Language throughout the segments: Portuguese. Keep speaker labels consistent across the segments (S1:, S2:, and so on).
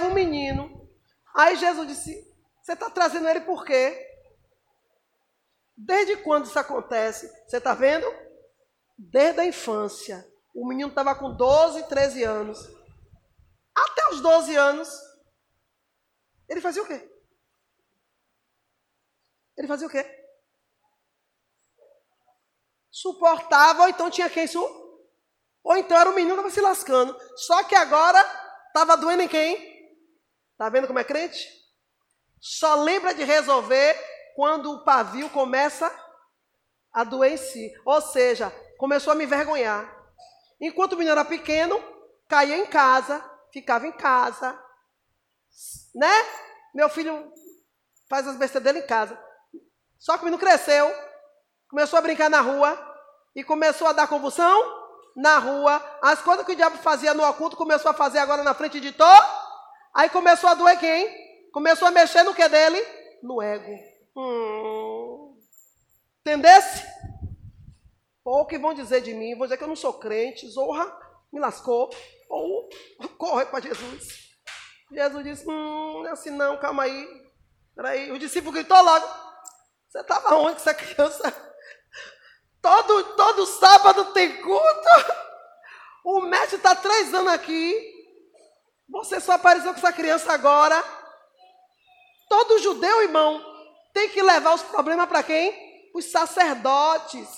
S1: chegava um menino. Aí Jesus disse: Você está trazendo ele por quê? Desde quando isso acontece? Você está vendo? Desde a infância. O menino estava com 12, 13 anos. Até os 12 anos, ele fazia o quê? Ele fazia o quê? Suportava, ou então tinha quem su ou então era o menino que estava se lascando. Só que agora estava doendo em quem? Está vendo como é crente? Só lembra de resolver quando o pavio começa a doer em si. Ou seja, começou a me envergonhar. Enquanto o menino era pequeno, caía em casa, ficava em casa. Né? Meu filho faz as besteiras dele em casa. Só que o menino cresceu, começou a brincar na rua e começou a dar convulsão na rua, as coisas que o diabo fazia no oculto, começou a fazer agora na frente de todo. Aí começou a doer quem? Começou a mexer no que dele? No ego. Hum. Entendesse? Ou que vão dizer de mim? Vão dizer que eu não sou crente, zorra, me lascou. Ou corre para Jesus. Jesus disse: Hum, não é assim não, calma aí. Peraí. O discípulo gritou logo: Você estava onde com essa criança? Todo, todo sábado tem culto. O mestre está três anos aqui. Você só apareceu com essa criança agora. Todo judeu, irmão, tem que levar os problemas para quem? Os sacerdotes.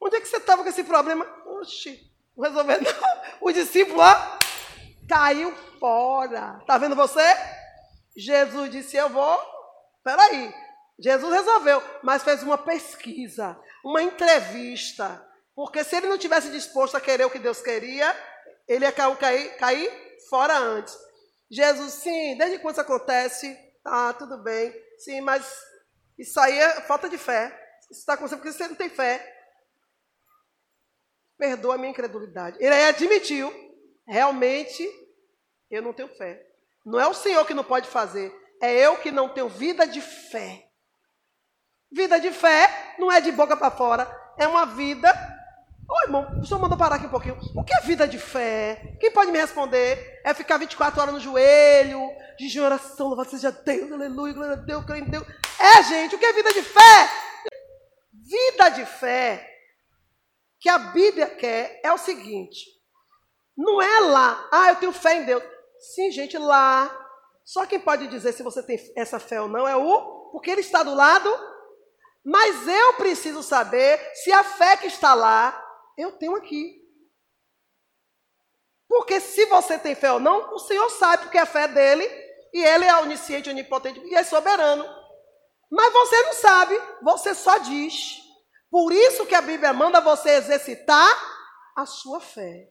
S1: Onde é que você estava com esse problema? Oxi, não resolveu não. O discípulo, ó, caiu fora. Está vendo você? Jesus disse, eu vou. Peraí. Jesus resolveu, mas fez uma pesquisa uma entrevista. Porque se ele não tivesse disposto a querer o que Deus queria, ele ia cair, cair fora antes. Jesus, sim, desde quando isso acontece? Ah, tudo bem. Sim, mas isso aí é falta de fé. Isso está acontecendo porque você não tem fé. Perdoa a minha incredulidade. Ele aí admitiu, realmente, eu não tenho fé. Não é o Senhor que não pode fazer, é eu que não tenho vida de fé. Vida de fé não é de boca para fora, é uma vida. Ô irmão, o senhor mandou parar aqui um pouquinho. O que é vida de fé? Quem pode me responder? É ficar 24 horas no joelho, de oração, louvado seja Deus, aleluia, glória a Deus, creio em Deus. É, gente, o que é vida de fé? Vida de fé que a Bíblia quer é o seguinte: não é lá, ah, eu tenho fé em Deus. Sim, gente, lá. Só quem pode dizer se você tem essa fé ou não é o, porque ele está do lado mas eu preciso saber se a fé que está lá, eu tenho aqui. Porque se você tem fé ou não, o Senhor sabe porque a fé é dele, e ele é onisciente, onipotente e é soberano. Mas você não sabe, você só diz. Por isso que a Bíblia manda você exercitar a sua fé.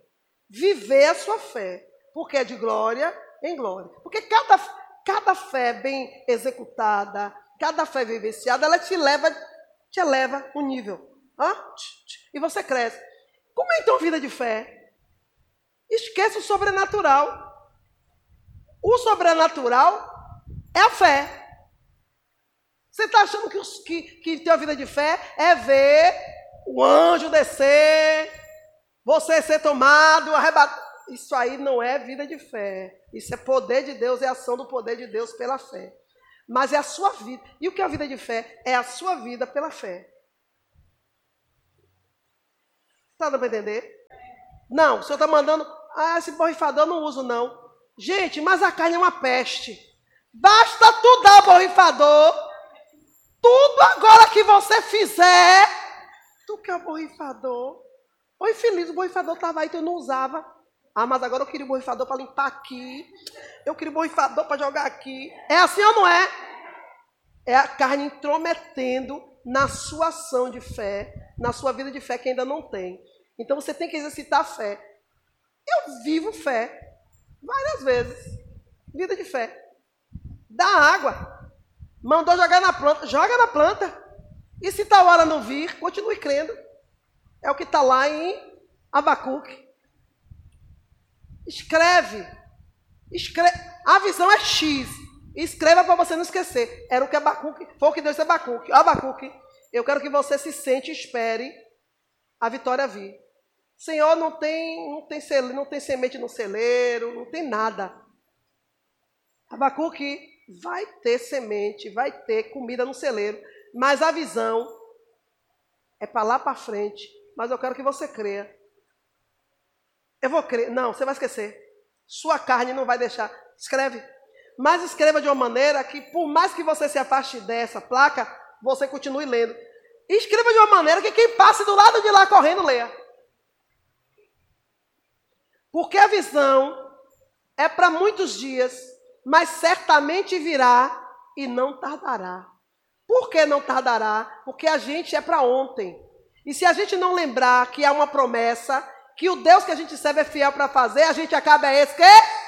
S1: Viver a sua fé. Porque é de glória em glória. Porque cada, cada fé bem executada, Cada fé vivenciada, ela te leva, te eleva um nível. Ah? E você cresce. Como é então vida de fé? Esquece o sobrenatural. O sobrenatural é a fé. Você está achando que, que, que ter uma vida de fé é ver o anjo descer, você ser tomado, arrebatado. Isso aí não é vida de fé. Isso é poder de Deus, é ação do poder de Deus pela fé mas é a sua vida. E o que é a vida de fé? É a sua vida pela fé. Está dando para entender? Não, o senhor está mandando, ah, esse borrifador eu não uso não. Gente, mas a carne é uma peste. Basta tu dar borrifador. Tudo agora que você fizer, tu quer o borrifador. Oi, infeliz, o borrifador estava aí, tu não usava. Ah, mas agora eu queria um borrifador para limpar aqui. Eu queria um borrifador para jogar aqui. É assim ou não é? É a carne intrometendo na sua ação de fé, na sua vida de fé que ainda não tem. Então você tem que exercitar a fé. Eu vivo fé várias vezes. Vida de fé. Dá água. Mandou jogar na planta, joga na planta. E se tal hora não vir, continue crendo. É o que está lá em Abacuque. Escreve. Escreve. A visão é X. Escreva para você não esquecer. Era o que Abacuque, foi o que Deus disse Abacuque. Abacuque, eu quero que você se sente e espere a vitória vir. Senhor, não tem, não tem, não tem semente no celeiro, não tem nada. Abacuque vai ter semente, vai ter comida no celeiro, mas a visão é para lá para frente. Mas eu quero que você creia. Eu vou crer. Não, você vai esquecer. Sua carne não vai deixar. Escreve. Mas escreva de uma maneira que, por mais que você se afaste dessa placa, você continue lendo. Escreva de uma maneira que quem passe do lado de lá correndo leia. Porque a visão é para muitos dias, mas certamente virá e não tardará. Por que não tardará? Porque a gente é para ontem. E se a gente não lembrar que há uma promessa, que o Deus que a gente serve é fiel para fazer, a gente acaba esquecendo,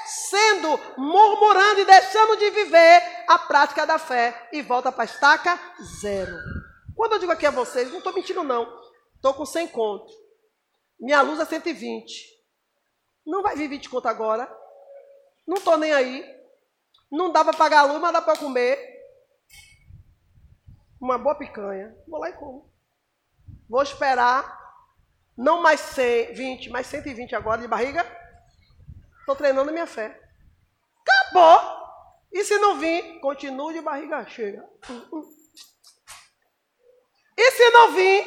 S1: murmurando e deixando de viver a prática da fé e volta para a estaca zero. Quando eu digo aqui a vocês, não estou mentindo não, estou com 100 conto. Minha luz é 120. Não vai vir 20 conto agora. Não estou nem aí. Não dá para pagar a luz, mas dá para comer. Uma boa picanha. Vou lá e como. Vou esperar. Não mais 100, 20, mais 120 agora de barriga. Estou treinando minha fé. Acabou. E se não vir, continue de barriga cheia. E se não vir,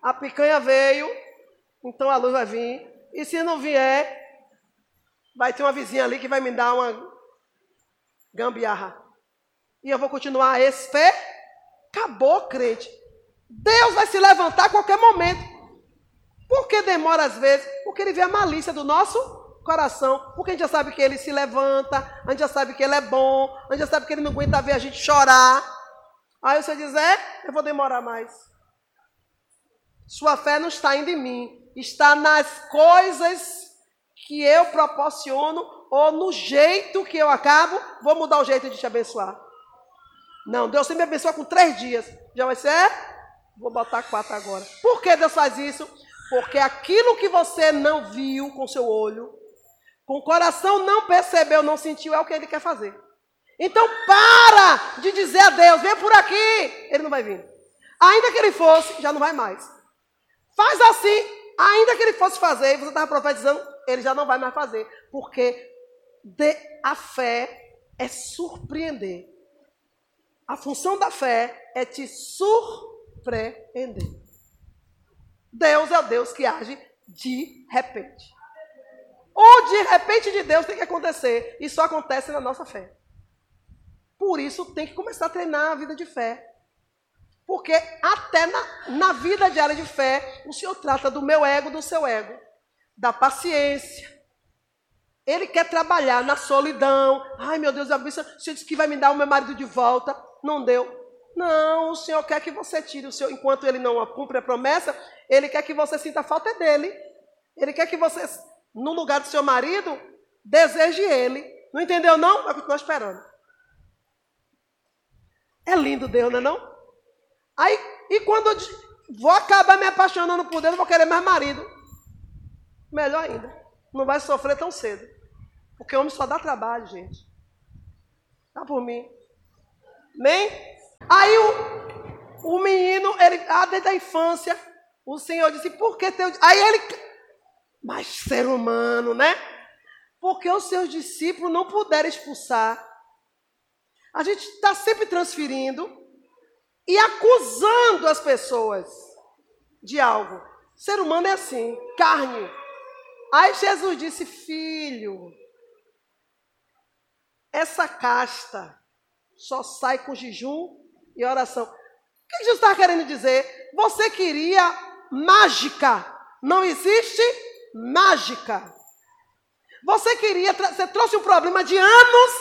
S1: a picanha veio, então a luz vai vir. E se não vier, vai ter uma vizinha ali que vai me dar uma gambiarra. E eu vou continuar esse fé. Acabou, crente. Deus vai se levantar a qualquer momento. Por que demora às vezes? Porque ele vê a malícia do nosso coração. Porque a gente já sabe que ele se levanta, a gente já sabe que ele é bom, a gente já sabe que ele não aguenta ver a gente chorar. Aí você diz, é, eu vou demorar mais. Sua fé não está indo em mim, está nas coisas que eu proporciono ou no jeito que eu acabo, vou mudar o jeito de te abençoar. Não, Deus sempre me abençoa com três dias. Já vai ser? Vou botar quatro agora. Por que Deus faz isso? Porque aquilo que você não viu com seu olho, com o coração não percebeu, não sentiu, é o que ele quer fazer. Então para de dizer a Deus, vem por aqui. Ele não vai vir. Ainda que ele fosse, já não vai mais. Faz assim, ainda que ele fosse fazer, você estava profetizando, ele já não vai mais fazer. Porque a fé é surpreender. A função da fé é te surpreender. Deus é o Deus que age de repente. Ou de repente de Deus tem que acontecer. E só acontece na nossa fé. Por isso tem que começar a treinar a vida de fé. Porque até na, na vida diária de fé, o Senhor trata do meu ego, do seu ego, da paciência. Ele quer trabalhar na solidão. Ai, meu Deus, a o Senhor disse que vai me dar o meu marido de volta. Não deu. Não, o Senhor quer que você tire o seu, enquanto ele não cumpre a promessa, ele quer que você sinta falta dele. Ele quer que você, no lugar do seu marido, deseje ele. Não entendeu, não? Vai continuar esperando. É lindo Deus, não é não? Aí, e quando eu vou acabar me apaixonando por Deus, eu vou querer mais marido. Melhor ainda. Não vai sofrer tão cedo. Porque homem só dá trabalho, gente. Dá por mim. Nem? Aí o, o menino, ele, ah, desde a infância, o Senhor disse, por que teu. Aí ele. Mas ser humano, né? Porque os seus discípulos não puderam expulsar. A gente está sempre transferindo e acusando as pessoas de algo. Ser humano é assim, carne. Aí Jesus disse: Filho, essa casta só sai com jejum e oração. O que Jesus está querendo dizer? Você queria mágica. Não existe mágica. Você queria, você trouxe um problema de anos,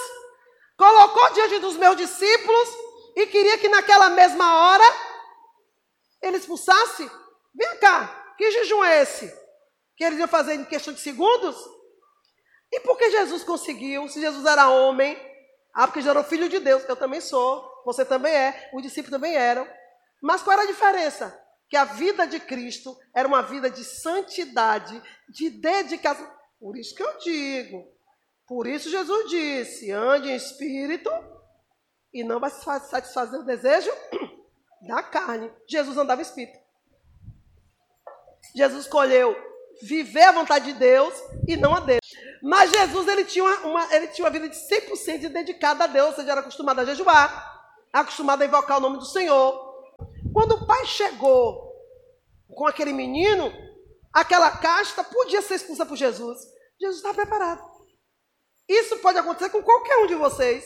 S1: colocou diante dos meus discípulos e queria que naquela mesma hora ele expulsasse. Vem cá, que jejum é esse? Que eles iam fazer em questão de segundos? E por que Jesus conseguiu? Se Jesus era homem, ah, porque Jesus era o filho de Deus, eu também sou, você também é, os discípulos também eram. Mas qual era a diferença? Que a vida de Cristo era uma vida de santidade, de dedicação. Por isso que eu digo, por isso Jesus disse: ande em espírito e não vai satisfazer o desejo da carne. Jesus andava espírito. Jesus escolheu viver a vontade de Deus e não a dele. Mas Jesus ele tinha uma, uma ele tinha uma vida de 100% dedicada a Deus, ou seja, era acostumado a jejuar, acostumado a invocar o nome do Senhor. Quando o pai chegou com aquele menino, aquela casta podia ser expulsa por Jesus. Jesus estava preparado. Isso pode acontecer com qualquer um de vocês.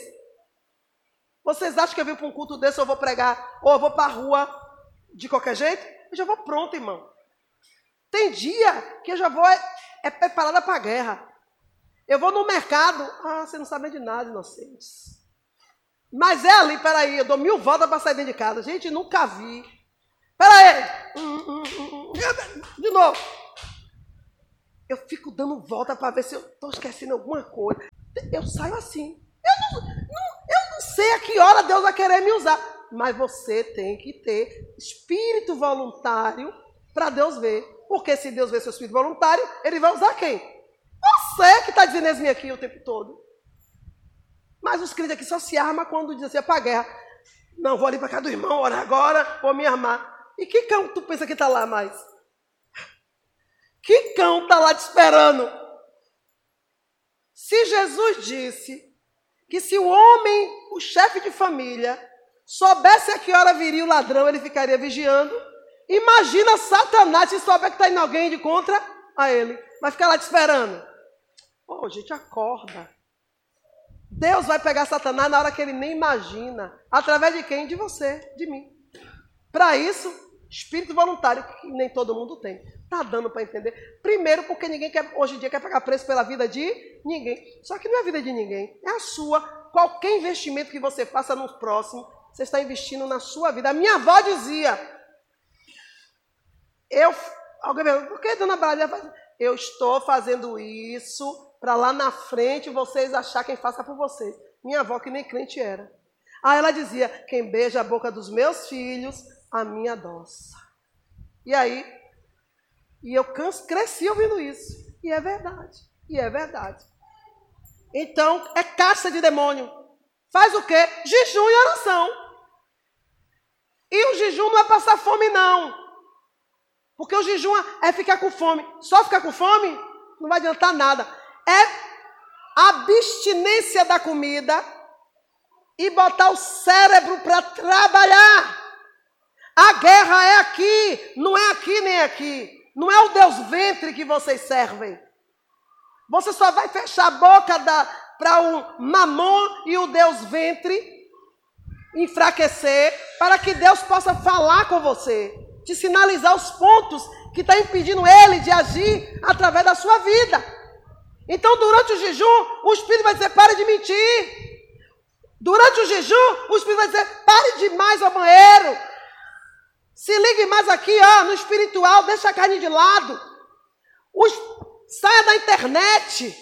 S1: Vocês acham que eu vim para um culto desse, eu vou pregar, ou eu vou para a rua de qualquer jeito? Eu já vou pronto, irmão. Tem dia que eu já vou é, é preparada para a guerra. Eu vou no mercado. Ah, você não sabe de nada, inocentes. Mas ali, peraí, eu dou mil voltas para sair dentro de casa. Gente, nunca vi. Peraí. Hum, hum, hum, de novo. Eu fico dando volta para ver se eu estou esquecendo alguma coisa. Eu saio assim. Eu não, não, eu não sei a que hora Deus vai querer me usar. Mas você tem que ter espírito voluntário para Deus ver. Porque se Deus vê seu espírito voluntário, ele vai usar quem? Você que está dizendo esme aqui o tempo todo. Mas os crentes aqui só se armam quando dizem assim, é para guerra. Não, vou ali para casa do irmão, ora agora, vou me armar. E que cão tu pensa que está lá mais? Que cão está lá te esperando? Se Jesus disse que se o homem, o chefe de família, soubesse a que hora viria o ladrão, ele ficaria vigiando. Imagina Satanás se souber que está indo alguém de contra a ele. Vai ficar lá te esperando. Oh, gente, acorda. Deus vai pegar Satanás na hora que ele nem imagina. Através de quem? De você, de mim. Para isso, espírito voluntário, que nem todo mundo tem. Tá dando para entender? Primeiro, porque ninguém quer, hoje em dia quer pagar preço pela vida de ninguém. Só que não é a vida de ninguém, é a sua. Qualquer investimento que você faça no próximo, você está investindo na sua vida. A minha avó dizia, eu, alguém pergunta, por que dona Bárbara? Eu estou fazendo isso para lá na frente vocês achar quem faça por vocês. Minha avó que nem crente era. Aí ela dizia, quem beija a boca dos meus filhos, a minha adoça. E aí, e eu cresci ouvindo isso. E é verdade. E é verdade. Então, é caça de demônio. Faz o quê? Jejum e oração. E o jejum não é passar fome, não. Porque o jejum é ficar com fome. Só ficar com fome não vai adiantar nada. É abstinência da comida e botar o cérebro para trabalhar. A guerra é aqui, não é aqui nem aqui. Não é o Deus ventre que vocês servem. Você só vai fechar a boca para o mamon e o Deus ventre enfraquecer para que Deus possa falar com você te sinalizar os pontos que está impedindo ele de agir através da sua vida. Então, durante o jejum, o Espírito vai dizer: pare de mentir. Durante o jejum, o Espírito vai dizer: pare de mais ao banheiro. Se ligue mais aqui, ó, no espiritual, deixa a carne de lado. Os, saia da internet.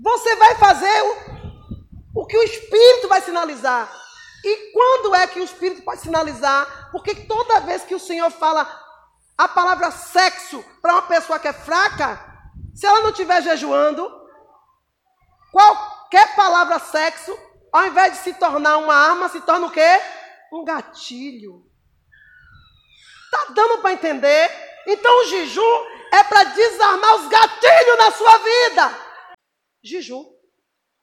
S1: Você vai fazer o, o que o Espírito vai sinalizar. E quando é que o Espírito pode sinalizar? Porque toda vez que o Senhor fala a palavra sexo para uma pessoa que é fraca, se ela não estiver jejuando, qualquer palavra sexo, ao invés de se tornar uma arma, se torna o quê? Um gatilho. Tá dando para entender? Então o jejum é para desarmar os gatilhos na sua vida. Jejum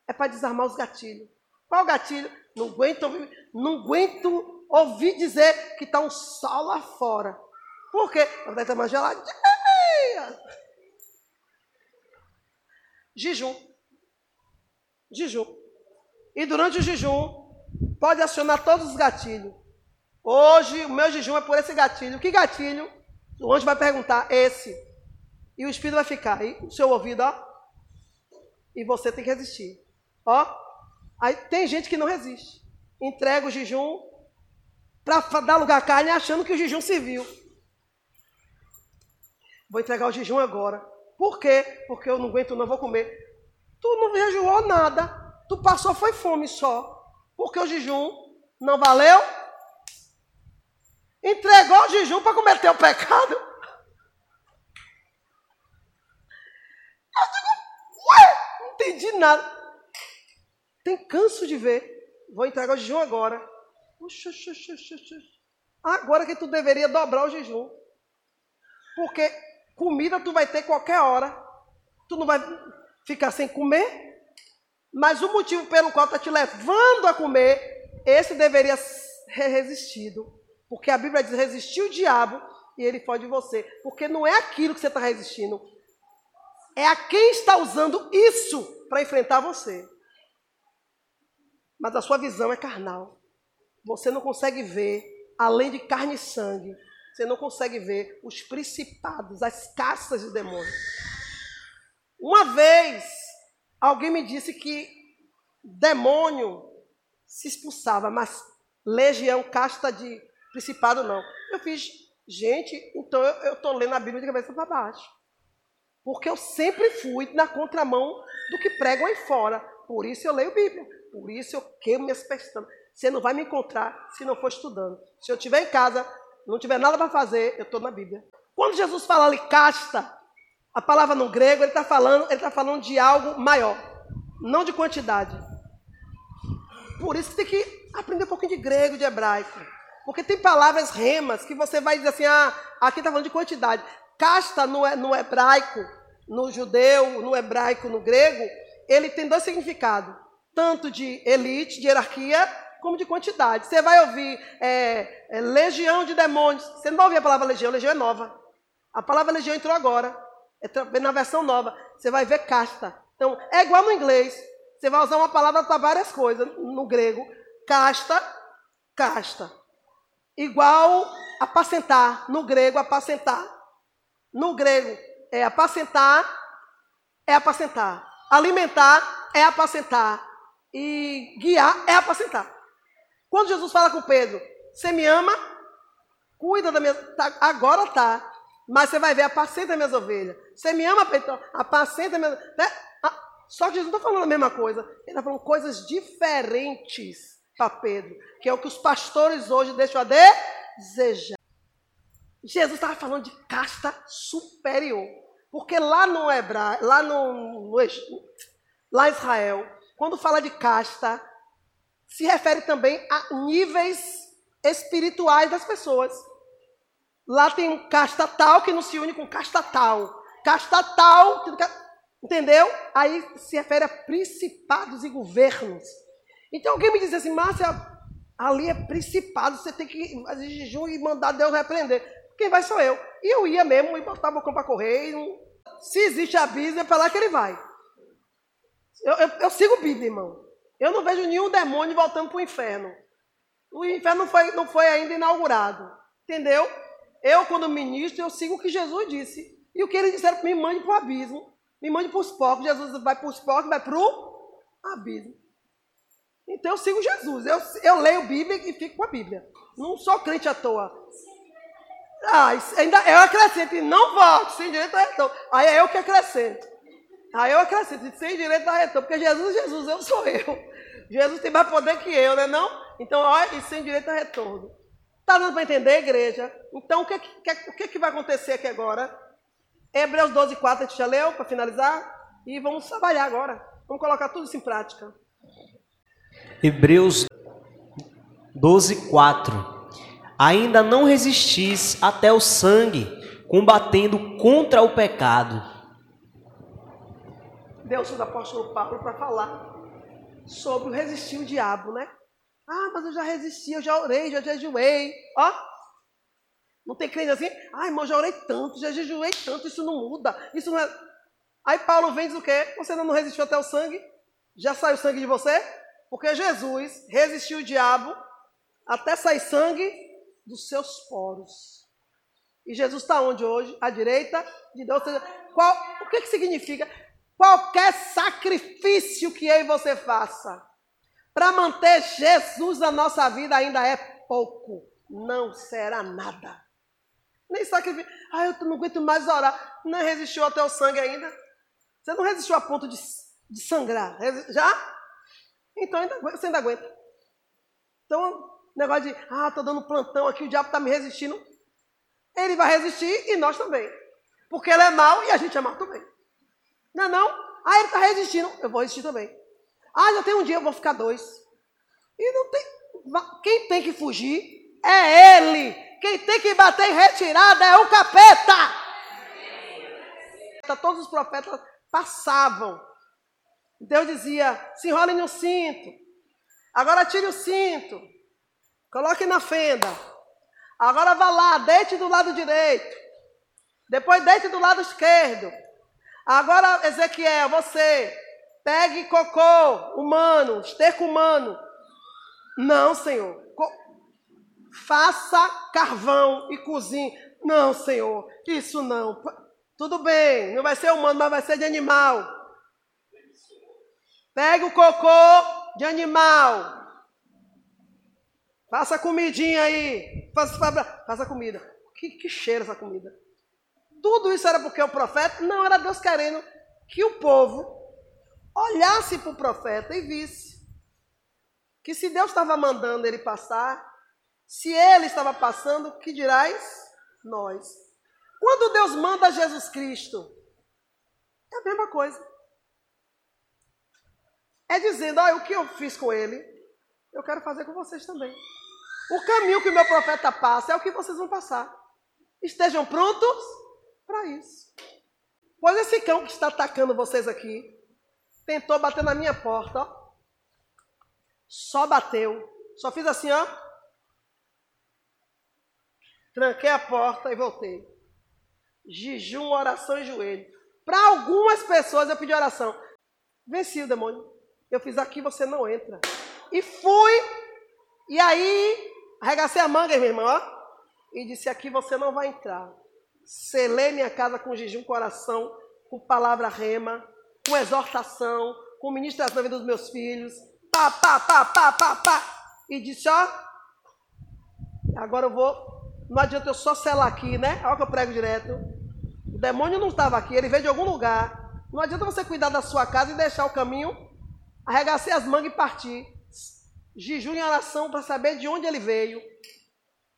S1: é para desarmar os gatilhos. Qual gatilho? Não aguento, não aguento ouvir dizer que está um sol lá fora. Por quê? Porque está mais gelado. Jejum. Jejum. E durante o jejum, pode acionar todos os gatilhos. Hoje, o meu jejum é por esse gatilho. Que gatilho? O anjo vai perguntar, esse. E o Espírito vai ficar aí, no seu ouvido, ó. E você tem que resistir. Ó, Aí tem gente que não resiste. Entrega o jejum para dar lugar à carne achando que o jejum serviu. Vou entregar o jejum agora. Por quê? Porque eu não aguento, não vou comer. Tu não jejuou nada. Tu passou foi fome só. Porque o jejum não valeu. Entregou o jejum para cometer o pecado. Eu digo, ué, não entendi nada. Tem canso de ver. Vou entregar o jejum agora. Agora que tu deveria dobrar o jejum. Porque Comida tu vai ter qualquer hora. Tu não vai ficar sem comer. Mas o motivo pelo qual está te levando a comer, esse deveria ser resistido. Porque a Bíblia diz: resistir o diabo e ele foge de você. Porque não é aquilo que você está resistindo, é a quem está usando isso para enfrentar você. Mas a sua visão é carnal. Você não consegue ver, além de carne e sangue, você não consegue ver os principados, as caças de demônios. Uma vez, alguém me disse que demônio se expulsava, mas legião, casta de principado, não. Eu fiz, gente, então eu estou lendo a Bíblia de cabeça para baixo. Porque eu sempre fui na contramão do que pregam aí fora. Por isso eu leio Bíblia. Por isso eu queimo minhas pestanas. Você não vai me encontrar se não for estudando. Se eu estiver em casa, não tiver nada para fazer, eu estou na Bíblia. Quando Jesus fala ali casta, a palavra no grego, ele está falando, ele está falando de algo maior, não de quantidade. Por isso tem que aprender um pouquinho de grego, de hebraico. Porque tem palavras remas que você vai dizer assim, ah, aqui está falando de quantidade. Casta no, no hebraico, no judeu, no hebraico, no grego, ele tem dois significados. Tanto de elite, de hierarquia, como de quantidade. Você vai ouvir é, é, legião de demônios. Você não vai ouvir a palavra legião, legião é nova. A palavra legião entrou agora. É na versão nova. Você vai ver casta. Então, é igual no inglês. Você vai usar uma palavra para várias coisas. No grego, casta, casta. Igual apacentar. No grego, apacentar. No grego, é apacentar, é apacentar. Alimentar é apacentar. E guiar é apacentar. Quando Jesus fala com Pedro, você me ama? Cuida da minha. Tá, agora tá. Mas você vai ver, apacenta minhas ovelhas. Você me ama, Pedro? Apacenta minhas. Né? Só que Jesus não está falando a mesma coisa. Ele está falando coisas diferentes para Pedro. Que é o que os pastores hoje deixam a desejar. Jesus estava falando de casta superior. Porque lá no hebraico, lá no, no, lá em Israel, quando fala de casta, se refere também a níveis espirituais das pessoas. Lá tem um casta tal que não se une com casta tal. Casta tal, entendeu? Aí se refere a principados e governos. Então alguém me diz assim, Márcia, ali é principado, você tem que fazer jejum e mandar Deus repreender. Quem vai sou eu. E eu ia mesmo e botava o cão para correr. Se existe abismo, é para lá que ele vai. Eu, eu, eu sigo Bíblia, irmão. Eu não vejo nenhum demônio voltando para o inferno. O inferno não foi, não foi ainda inaugurado. Entendeu? Eu, quando ministro, eu sigo o que Jesus disse. E o que ele disseram, me mande para o abismo. Me mande para os porcos. Jesus vai para os porcos, vai para o abismo. Então eu sigo Jesus. Eu, eu leio Bíblia e fico com a Bíblia. Não sou crente à toa. Ah, ainda eu acrescento, não volte, sem direito a retorno. Aí é eu que acrescento. Aí eu acrescento, sem direito a retorno, porque Jesus, Jesus, eu sou eu. Jesus tem mais poder que eu, né? Não? Então, olha, e sem direito a retorno. Está dando para entender, igreja? Então, o que, que, o que, que vai acontecer aqui agora? Hebreus 12, 4, a gente já leu, para finalizar. E vamos trabalhar agora. Vamos colocar tudo isso em prática.
S2: Hebreus 12, 4. Ainda não resistis até o sangue, combatendo contra o pecado.
S1: Deus usa o apóstolo Paulo para falar sobre resistir o diabo, né? Ah, mas eu já resisti, eu já orei, já jejuei. Ó, não tem crente assim? Ah, irmão, já orei tanto, já jejuei tanto, isso não muda. Isso não é... Aí Paulo vem e diz o quê? Você não resistiu até o sangue? Já saiu sangue de você? Porque Jesus resistiu o diabo até sair sangue dos seus poros. E Jesus está onde hoje? À direita de Deus. Qual, o que, que significa? Qualquer sacrifício que eu e você faça para manter Jesus na nossa vida ainda é pouco. Não será nada. Nem sacrifício. Ah, eu não aguento mais orar. Não resistiu até o sangue ainda. Você não resistiu a ponto de, de sangrar. Já? Então ainda, você ainda aguenta. Então, negócio de, ah, estou dando plantão aqui, o diabo está me resistindo. Ele vai resistir e nós também. Porque ele é mau e a gente é mau também. Não, é não. Ah, ele está resistindo. Eu vou resistir também. Ah, já tem um dia, eu vou ficar dois. E não tem. Quem tem que fugir é ele. Quem tem que bater em retirada é o capeta. todos os profetas passavam. Deus dizia: se enrole no cinto, agora tire o cinto, coloque na fenda, agora vá lá, deite do lado direito, depois deite do lado esquerdo. Agora, Ezequiel, você pegue cocô humano, esterco humano. Não, Senhor. Faça carvão e cozinhe. Não, Senhor, isso não. Tudo bem, não vai ser humano, mas vai ser de animal. Pegue o cocô de animal. Faça comidinha aí. Faça, faça comida. Que, que cheiro essa comida. Tudo isso era porque o profeta, não, era Deus querendo que o povo olhasse para o profeta e visse que se Deus estava mandando ele passar, se ele estava passando, que dirás nós? Quando Deus manda Jesus Cristo, é a mesma coisa. É dizendo, olha, o que eu fiz com ele, eu quero fazer com vocês também. O caminho que o meu profeta passa é o que vocês vão passar. Estejam prontos para isso. Pois esse cão que está atacando vocês aqui, tentou bater na minha porta, ó. Só bateu. Só fiz assim, ó. Tranquei a porta e voltei. Jejum, oração e joelho. Para algumas pessoas eu pedi oração. Venci o demônio. Eu fiz aqui, você não entra. E fui. E aí, arregacei a manga, minha irmã, ó. E disse: aqui você não vai entrar. Selei minha casa com jejum, com oração, com palavra rema, com exortação, com ministração da vida dos meus filhos. Pá, pá, pá, pá, pá, pá. E disse: ó. Agora eu vou não adianta eu só selar aqui, né? Olha que eu prego direto. O demônio não estava aqui, ele veio de algum lugar. Não adianta você cuidar da sua casa e deixar o caminho, arregacer as mangas e partir. Jejum em oração para saber de onde ele veio.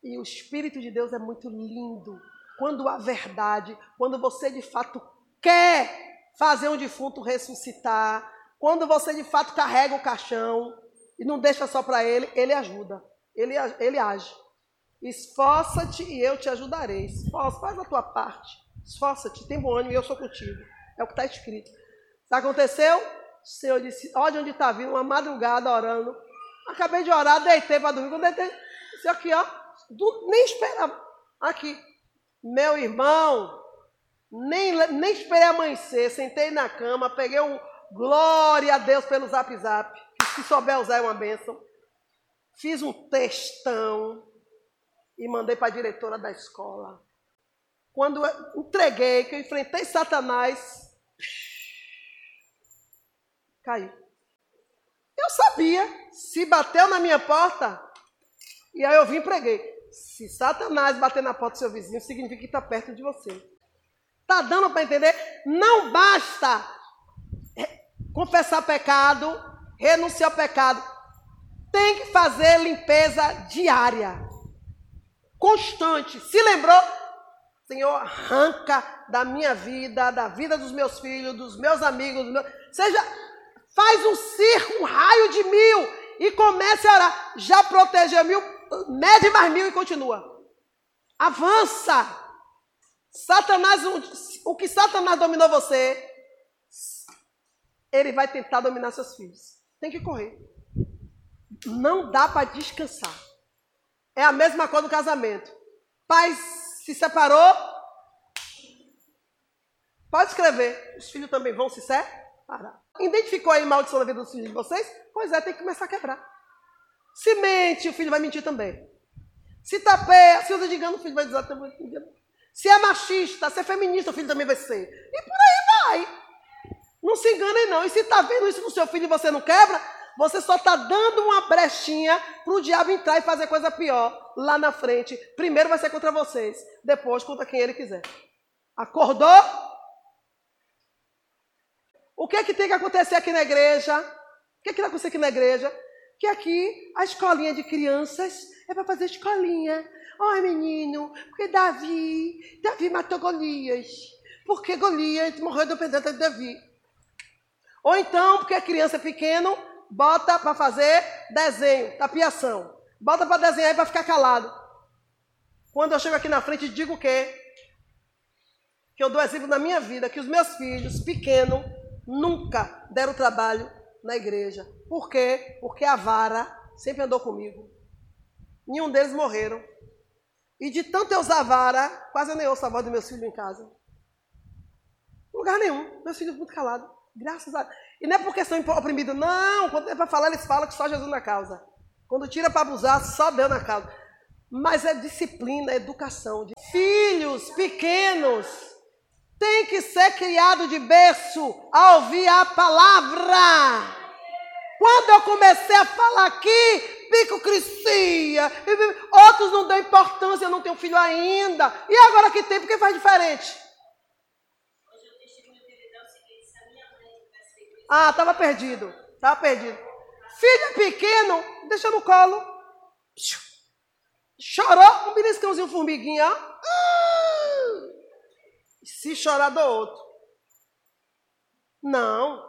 S1: E o Espírito de Deus é muito lindo. Quando há verdade, quando você de fato quer fazer um defunto ressuscitar, quando você de fato carrega o caixão e não deixa só para ele, ele ajuda, ele, ele age. Esforça-te e eu te ajudarei. Esforça, faz a tua parte. Esforça-te, tem bom ânimo e eu sou contigo. É o que está escrito. Aconteceu? O Senhor disse: Olha onde está vindo, uma madrugada orando. Acabei de orar, deitei para dormir. Quando deitei, disse aqui, ó. Do, nem esperava. Aqui. Meu irmão, nem, nem esperei amanhecer. Sentei na cama, peguei um glória a Deus pelo zap zap. Se souber usar é uma bênção. Fiz um textão e mandei para a diretora da escola. Quando entreguei, que eu enfrentei Satanás, caiu. Eu sabia, se bateu na minha porta, e aí eu vim e preguei. Se Satanás bater na porta do seu vizinho, significa que está perto de você. Está dando para entender? Não basta confessar pecado, renunciar ao pecado. Tem que fazer limpeza diária constante. Se lembrou? Senhor, arranca da minha vida, da vida dos meus filhos, dos meus amigos, seja, faz um circo, um raio de mil e comece a orar. Já protegeu mil, mede mais mil e continua. Avança. Satanás, o que Satanás dominou você, ele vai tentar dominar seus filhos. Tem que correr. Não dá para descansar. É a mesma coisa no casamento. Pai se separou. Pode escrever. Os filhos também vão se separar. Identificou aí maldição na vida dos filhos de vocês? Pois é, tem que começar a quebrar. Se mente, o filho vai mentir também. Se tapeia, se usa de engano, o filho vai dizer também. Se é machista, se é feminista, o filho também vai ser. E por aí vai. Não se enganem, não. E se está vendo isso no seu filho e você não quebra, você só está dando uma brechinha para o diabo entrar e fazer coisa pior lá na frente. Primeiro vai ser contra vocês, depois contra quem ele quiser. Acordou? O que é que tem que acontecer aqui na igreja? O que é que vai acontecer aqui na igreja? Que aqui a escolinha de crianças é para fazer escolinha. Ai, menino, porque Davi, Davi matou Golias. Porque Golias morreu dependendo de Davi. Ou então, porque a criança é pequeno, bota para fazer desenho, tapiação. Bota para desenhar e para ficar calado. Quando eu chego aqui na frente, digo o quê? que eu dou exemplo na minha vida, que os meus filhos pequenos nunca deram trabalho na igreja. Por quê? Porque a vara sempre andou comigo. Nenhum deles morreram. E de tanto eu usar vara, quase eu nem ouço a voz dos meus filhos em casa. Lugar nenhum. Meus filhos muito calados. Graças a Deus. E não é porque são oprimidos, não. Quando é para falar, eles falam que só Jesus na causa. Quando tira para abusar, só Deus na causa. Mas é disciplina, é educação. Filhos pequenos têm que ser criados de berço a ouvir a palavra. Quando eu comecei a falar aqui, pico crescia. Outros não dão importância, eu não tenho filho ainda. E agora que tem, porque faz diferente? Ah, estava perdido. Estava perdido. Filho pequeno, deixa no colo. Chorou, um beliscãozinho formiguinha. Ah! Se chorar do outro. Não.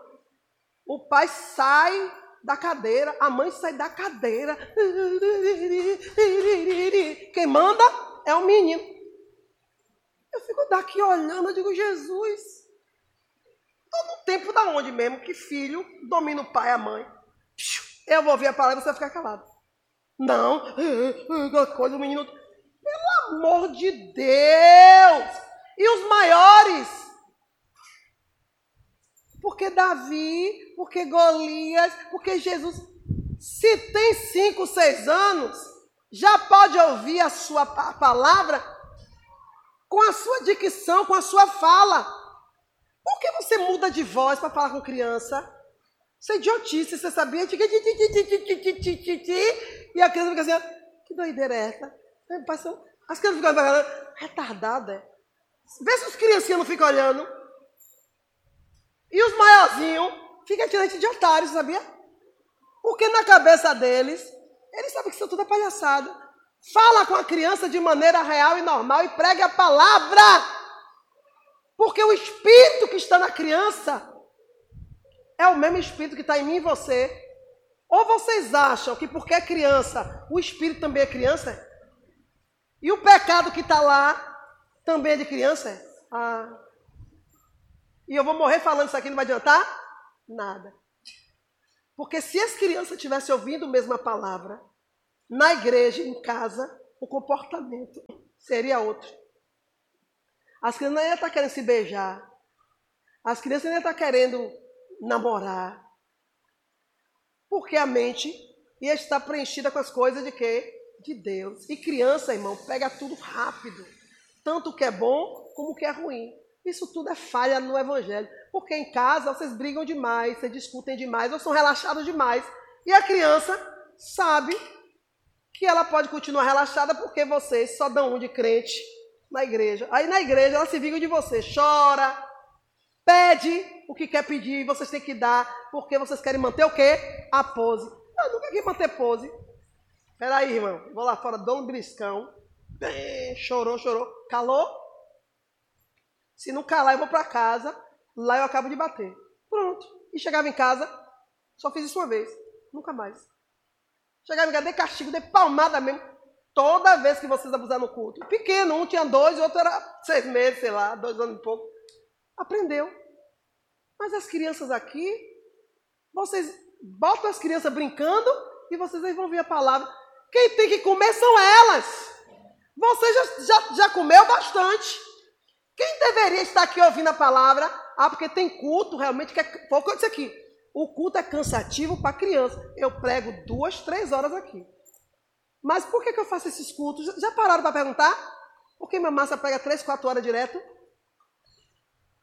S1: O pai sai da cadeira, a mãe sai da cadeira. Quem manda é o menino. Eu fico daqui olhando, eu digo, Jesus. Estou no tempo da onde mesmo que filho domina o pai e a mãe. Eu vou ouvir a palavra e você vai ficar calado. Não, coisa, o menino. Pelo amor de Deus! E os maiores? Porque Davi, porque Golias, porque Jesus, se tem cinco, seis anos, já pode ouvir a sua palavra com a sua dicção, com a sua fala. Por que você muda de voz para falar com criança? Isso é idiotice, você sabia? E a criança fica assim, que doideira é essa? As crianças ficam retardada. Vê se os criancinhos não ficam olhando. E os maiorzinhos ficam tirando de otários, sabia? Porque na cabeça deles, eles sabem que isso tudo é palhaçada. Fala com a criança de maneira real e normal e pregue a palavra. Porque o espírito que está na criança é o mesmo espírito que está em mim e você. Ou vocês acham que porque é criança, o espírito também é criança? E o pecado que está lá também é de criança? Ah. E eu vou morrer falando isso aqui, não vai adiantar? Nada. Porque se as crianças estivessem ouvindo a palavra, na igreja, em casa, o comportamento seria outro. As crianças ainda estão tá querendo se beijar. As crianças ainda estão tá querendo namorar. Porque a mente ia estar preenchida com as coisas de quê? De Deus. E criança, irmão, pega tudo rápido. Tanto o que é bom como o que é ruim. Isso tudo é falha no Evangelho. Porque em casa vocês brigam demais, vocês discutem demais, ou são relaxados demais. E a criança sabe que ela pode continuar relaxada porque vocês só dão um de crente na igreja. Aí na igreja ela se vinga de você, chora, pede o que quer pedir, vocês têm que dar, porque vocês querem manter o quê? A pose. Eu nunca quis manter pose. Peraí, irmão, vou lá fora, dou um briscão. Bem, chorou, chorou. Calou? Se não calar, eu vou para casa. Lá eu acabo de bater. Pronto. E chegava em casa, só fiz isso uma vez. Nunca mais. Chegava em casa, dei castigo, dei palmada mesmo. Toda vez que vocês abusaram no culto. Pequeno, um tinha dois, outro era seis meses, sei lá, dois anos e pouco. Aprendeu. Mas as crianças aqui, vocês botam as crianças brincando e vocês aí vão ver a palavra. Quem tem que comer são elas. Você já, já, já comeu bastante. Quem deveria estar aqui ouvindo a palavra? Ah, porque tem culto realmente que é. Foi o que eu disse aqui. O culto é cansativo para criança. Eu prego duas, três horas aqui. Mas por que, que eu faço esses cultos? Já pararam para perguntar? Por que minha massa pega três, quatro horas direto?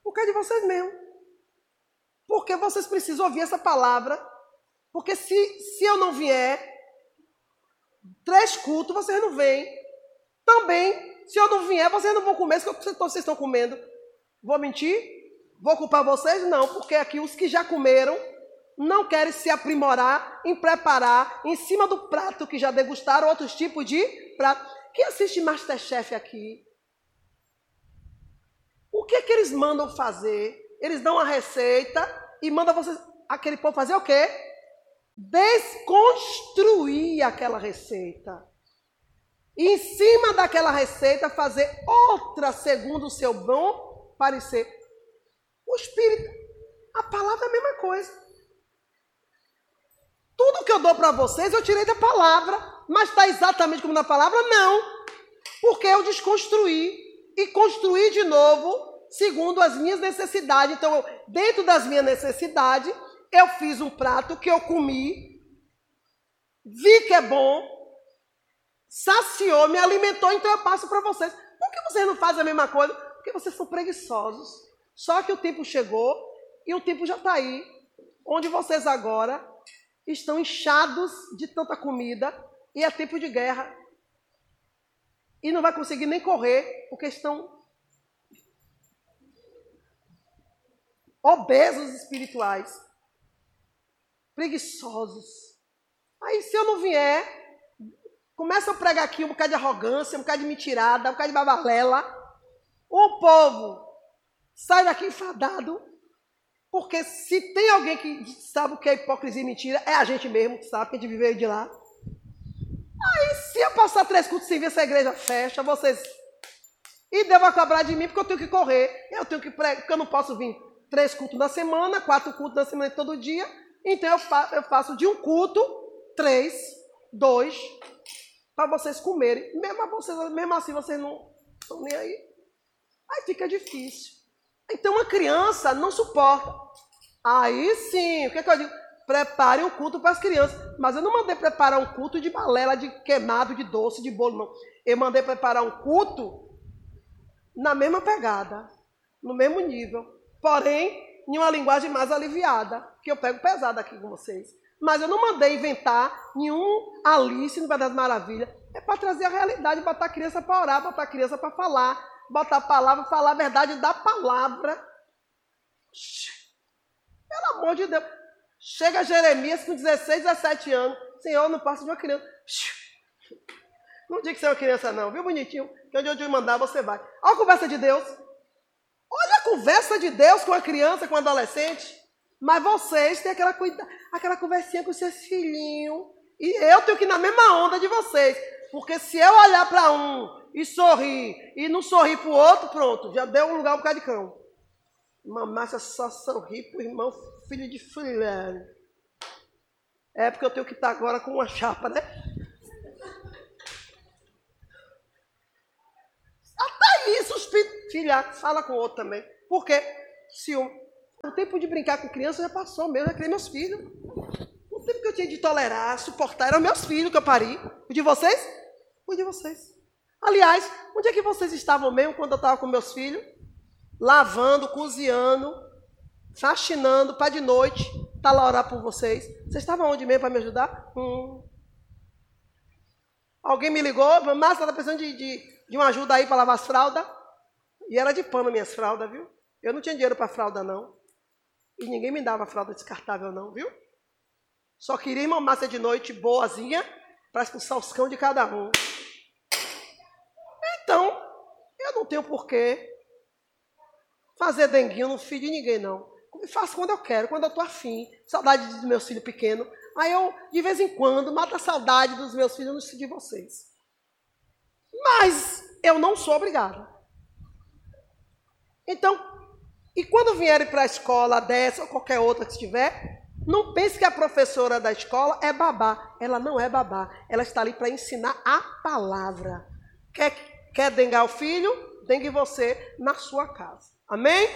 S1: Por causa de vocês mesmo. Porque vocês precisam ouvir essa palavra. Porque se, se eu não vier, três cultos, vocês não vêm. Também, se eu não vier, vocês não vão comer o que vocês estão comendo. Vou mentir? Vou culpar vocês? Não, porque aqui os que já comeram não querem se aprimorar em preparar em cima do prato que já degustaram outros tipos de prato. Quem assiste Masterchef aqui? O que é que eles mandam fazer? Eles dão a receita e mandam vocês, aquele povo fazer o quê? Desconstruir aquela receita. E em cima daquela receita fazer outra segundo o seu bom parecer. O Espírito, a palavra é a mesma coisa. Tudo que eu dou para vocês eu tirei da palavra, mas está exatamente como na palavra? Não. Porque eu desconstruí e construí de novo segundo as minhas necessidades. Então, dentro das minhas necessidades, eu fiz um prato que eu comi, vi que é bom, saciou, me alimentou, então eu passo para vocês. Por que vocês não fazem a mesma coisa? Porque vocês são preguiçosos. Só que o tempo chegou e o tempo já está aí, onde vocês agora estão inchados de tanta comida e é tempo de guerra. E não vai conseguir nem correr, porque estão obesos espirituais, preguiçosos. Aí se eu não vier, começa a pregar aqui um bocado de arrogância, um bocado de mentirada, um bocado de babalela. O povo sai daqui enfadado, porque se tem alguém que sabe o que é hipocrisia e mentira, é a gente mesmo que sabe, que a gente viveu de lá. Aí se eu passar três cultos sem ver essa igreja fecha, vocês... E Deus vai cobrar de mim porque eu tenho que correr, eu tenho que pregar, porque eu não posso vir três cultos na semana, quatro cultos na semana todo dia. Então eu, fa eu faço de um culto, três, dois, para vocês comerem. Mesmo, vocês, mesmo assim vocês não estão nem aí. Aí fica difícil. Então uma criança não suporta. Aí sim, o que, é que eu digo? Prepare um culto para as crianças. Mas eu não mandei preparar um culto de balela, de queimado, de doce, de bolo, não. Eu mandei preparar um culto na mesma pegada, no mesmo nível porém em uma linguagem mais aliviada, que eu pego pesado aqui com vocês. Mas eu não mandei inventar nenhum Alice no Verdade Maravilha. É para trazer a realidade, botar a criança para orar, botar a criança para falar, botar a palavra, falar a verdade da palavra. Pelo amor de Deus. Chega Jeremias com 16, 17 anos. Senhor, não passa de uma criança. Não diga que você é uma criança, não, viu, bonitinho? Que onde eu mandar, você vai. Olha a conversa de Deus. Olha a conversa de Deus com a criança, com o adolescente. Mas vocês têm aquela, aquela conversinha com seus filhinhos. E eu tenho que ir na mesma onda de vocês. Porque se eu olhar para um e sorrir e não sorrir para o outro, pronto, já deu um lugar um bocado de cão. Mamácia só sorri para o irmão, filho de fulano. É porque eu tenho que estar agora com uma chapa, né? isso, os filha, fala com o outro também. Porque ciúme. O tempo de brincar com criança já passou mesmo, já criei meus filhos. O tempo que eu tinha de tolerar, suportar, eram meus filhos que eu pari. O de vocês? O de vocês. Aliás, onde é que vocês estavam mesmo quando eu estava com meus filhos? Lavando, cozinhando, faxinando para de noite, tá lá orar por vocês. Vocês estavam onde mesmo para me ajudar? Hum. Alguém me ligou, Márcia, está precisando de, de de uma ajuda aí para lavar as fraldas. E era de pano minhas fraldas, viu? Eu não tinha dinheiro para fralda, não. E ninguém me dava fralda descartável, não, viu? Só queria uma massa de noite boazinha para expulsar os cão de cada um. Então, eu não tenho porquê fazer denguinho no filho de ninguém, não. Eu faço quando eu quero, quando eu estou afim. Saudade dos meus filhos pequenos. Aí eu, de vez em quando, mato a saudade dos meus filhos de vocês. Mas eu não sou obrigada. Então, e quando vierem para a escola dessa ou qualquer outra que estiver, não pense que a professora da escola é babá. Ela não é babá. Ela está ali para ensinar a palavra. Quer, quer dengar o filho? Dengue você na sua casa. Amém?